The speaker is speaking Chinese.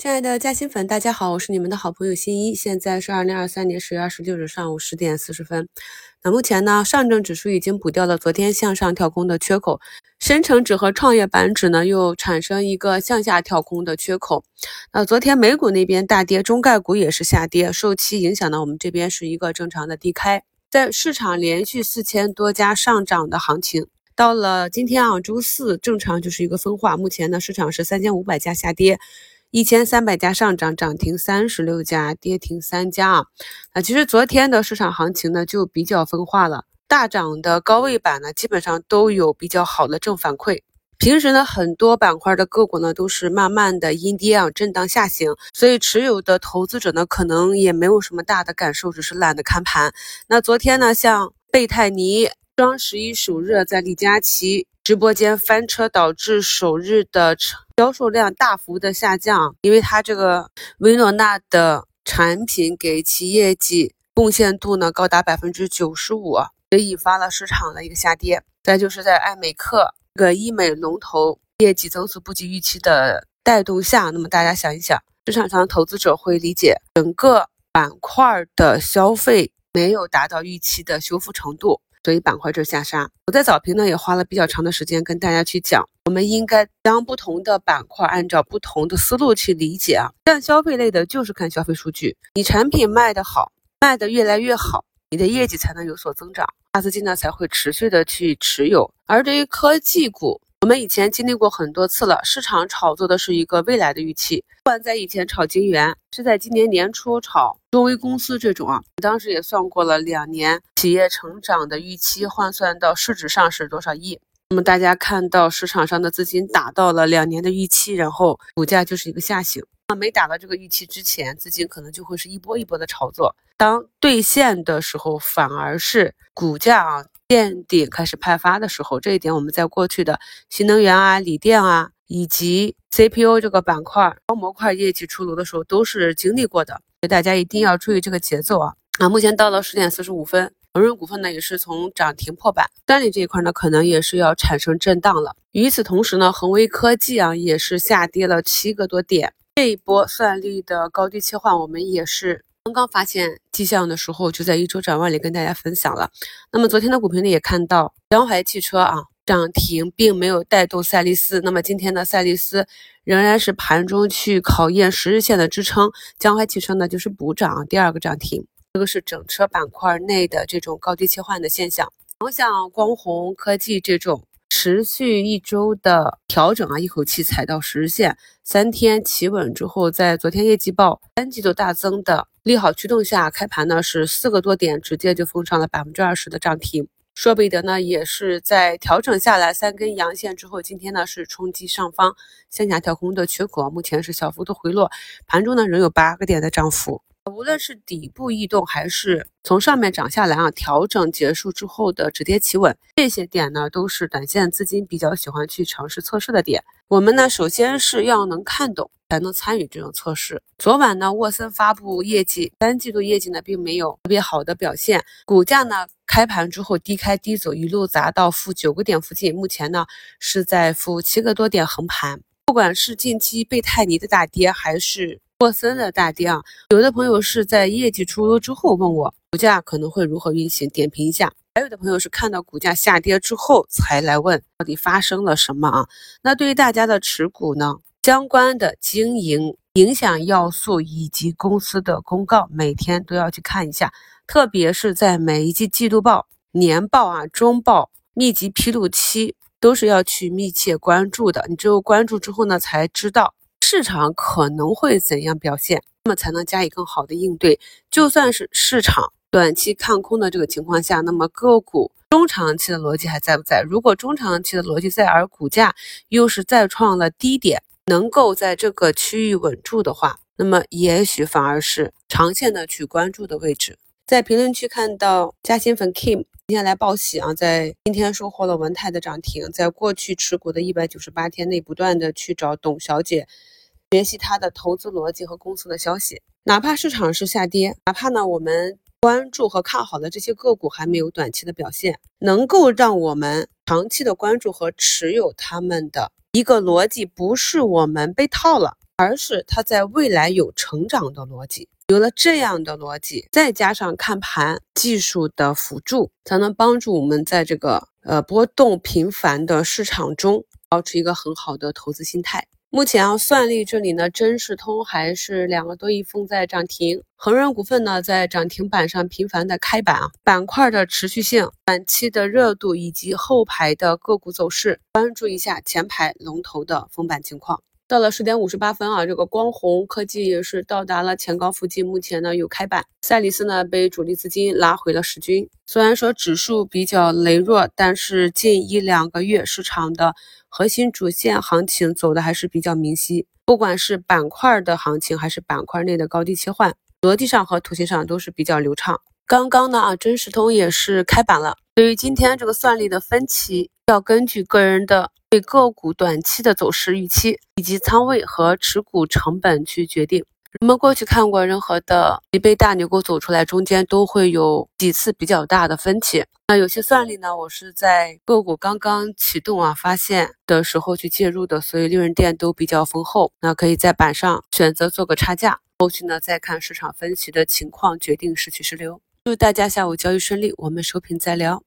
亲爱的嘉兴粉，大家好，我是你们的好朋友新一。现在是二零二三年十月二十六日上午十点四十分。那目前呢，上证指数已经补掉了昨天向上跳空的缺口，深成指和创业板指呢又产生一个向下跳空的缺口。那昨天美股那边大跌，中概股也是下跌，受其影响呢，我们这边是一个正常的低开。在市场连续四千多家上涨的行情，到了今天啊，周四正常就是一个分化。目前呢，市场是三千五百家下跌。一千三百家上涨，涨停三十六家，跌停三家啊。那其实昨天的市场行情呢，就比较分化了。大涨的高位板呢，基本上都有比较好的正反馈。平时呢，很多板块的个股呢，都是慢慢的阴跌啊，震荡下行，所以持有的投资者呢，可能也没有什么大的感受，只是懒得看盘。那昨天呢，像贝泰尼双十一首日在李佳琦直播间翻车，导致首日的。销售量大幅的下降，因为它这个薇诺娜的产品给其业绩贡献度呢高达百分之九十五，也引发了市场的一个下跌。再就是在爱美克这个医美龙头业绩增速不及预期的带动下，那么大家想一想，市场上投资者会理解整个板块的消费没有达到预期的修复程度。所以板块这下杀，我在早评呢也花了比较长的时间跟大家去讲，我们应该将不同的板块按照不同的思路去理解啊。干消费类的就是看消费数据，你产品卖得好，卖得越来越好，你的业绩才能有所增长，大资金呢才会持续的去持有。而对于科技股，我们以前经历过很多次了，市场炒作的是一个未来的预期。不管在以前炒金元，是在今年年初炒中微公司这种啊，当时也算过了两年企业成长的预期，换算到市值上是多少亿。那么大家看到市场上的资金打到了两年的预期，然后股价就是一个下行。那没打到这个预期之前，资金可能就会是一波一波的炒作。当兑现的时候，反而是股价啊。见顶开始派发的时候，这一点我们在过去的新能源啊、锂电啊，以及 CPU 这个板块高模块业绩出炉的时候，都是经历过的，所以大家一定要注意这个节奏啊！啊，目前到了十点四十五分，恒润股份呢也是从涨停破板，算力这一块呢可能也是要产生震荡了。与此同时呢，恒威科技啊也是下跌了七个多点，这一波算力的高低切换，我们也是。刚刚发现迹象的时候，就在一周展望里跟大家分享了。那么昨天的股评里也看到，江淮汽车啊涨停，并没有带动赛力斯。那么今天的赛力斯仍然是盘中去考验十日线的支撑，江淮汽车呢就是补涨，第二个涨停。这个是整车板块内的这种高低切换的现象。像光弘科技这种。持续一周的调整啊，一口气踩到十日线，三天企稳之后，在昨天业绩报三季度大增的利好驱动下，开盘呢是四个多点，直接就封上了百分之二十的涨停。硕贝德呢也是在调整下来三根阳线之后，今天呢是冲击上方向下跳空的缺口，目前是小幅度回落，盘中呢仍有八个点的涨幅。无论是底部异动，还是从上面涨下来啊，调整结束之后的止跌企稳，这些点呢，都是短线资金比较喜欢去尝试测试的点。我们呢，首先是要能看懂，才能参与这种测试。昨晚呢，沃森发布业绩，三季度业绩呢，并没有特别好的表现，股价呢，开盘之后低开低走，一路砸到负九个点附近，目前呢，是在负七个多点横盘。不管是近期贝泰尼的大跌，还是沃森的大跌啊，有的朋友是在业绩出炉之后问我股价可能会如何运行，点评一下；还有的朋友是看到股价下跌之后才来问到底发生了什么啊？那对于大家的持股呢，相关的经营影响要素以及公司的公告，每天都要去看一下，特别是在每一季季度报、年报啊、中报密集披露期，都是要去密切关注的。你只有关注之后呢，才知道。市场可能会怎样表现，那么才能加以更好的应对。就算是市场短期看空的这个情况下，那么个股中长期的逻辑还在不在？如果中长期的逻辑在，而股价又是再创了低点，能够在这个区域稳住的话，那么也许反而是长线的去关注的位置。在评论区看到嘉兴粉 Kim 今天来报喜啊，在今天收获了文泰的涨停，在过去持股的一百九十八天内，不断的去找董小姐。学习它的投资逻辑和公司的消息，哪怕市场是下跌，哪怕呢我们关注和看好的这些个股还没有短期的表现，能够让我们长期的关注和持有他们的一个逻辑，不是我们被套了，而是它在未来有成长的逻辑。有了这样的逻辑，再加上看盘技术的辅助，才能帮助我们在这个呃波动频繁的市场中，保持一个很好的投资心态。目前啊，算力这里呢，真实通还是两个多亿封在涨停，恒润股份呢在涨停板上频繁的开板啊，板块的持续性、短期的热度以及后排的个股走势，关注一下前排龙头的封板情况。到了十点五十八分啊，这个光弘科技也是到达了前高附近，目前呢有开板。赛力斯呢被主力资金拉回了十均。虽然说指数比较羸弱，但是近一两个月市场的核心主线行情走的还是比较明晰。不管是板块的行情，还是板块内的高低切换，逻辑上和图形上都是比较流畅。刚刚呢啊，真实通也是开板了。对于今天这个算力的分歧，要根据个人的。对个股短期的走势预期以及仓位和持股成本去决定。我们过去看过任何的一杯大牛股走出来，中间都会有几次比较大的分歧。那有些算力呢，我是在个股刚刚启动啊发现的时候去介入的，所以利润垫都比较丰厚。那可以在板上选择做个差价，后续呢再看市场分歧的情况决定是取是留。祝大家下午交易顺利，我们收评再聊。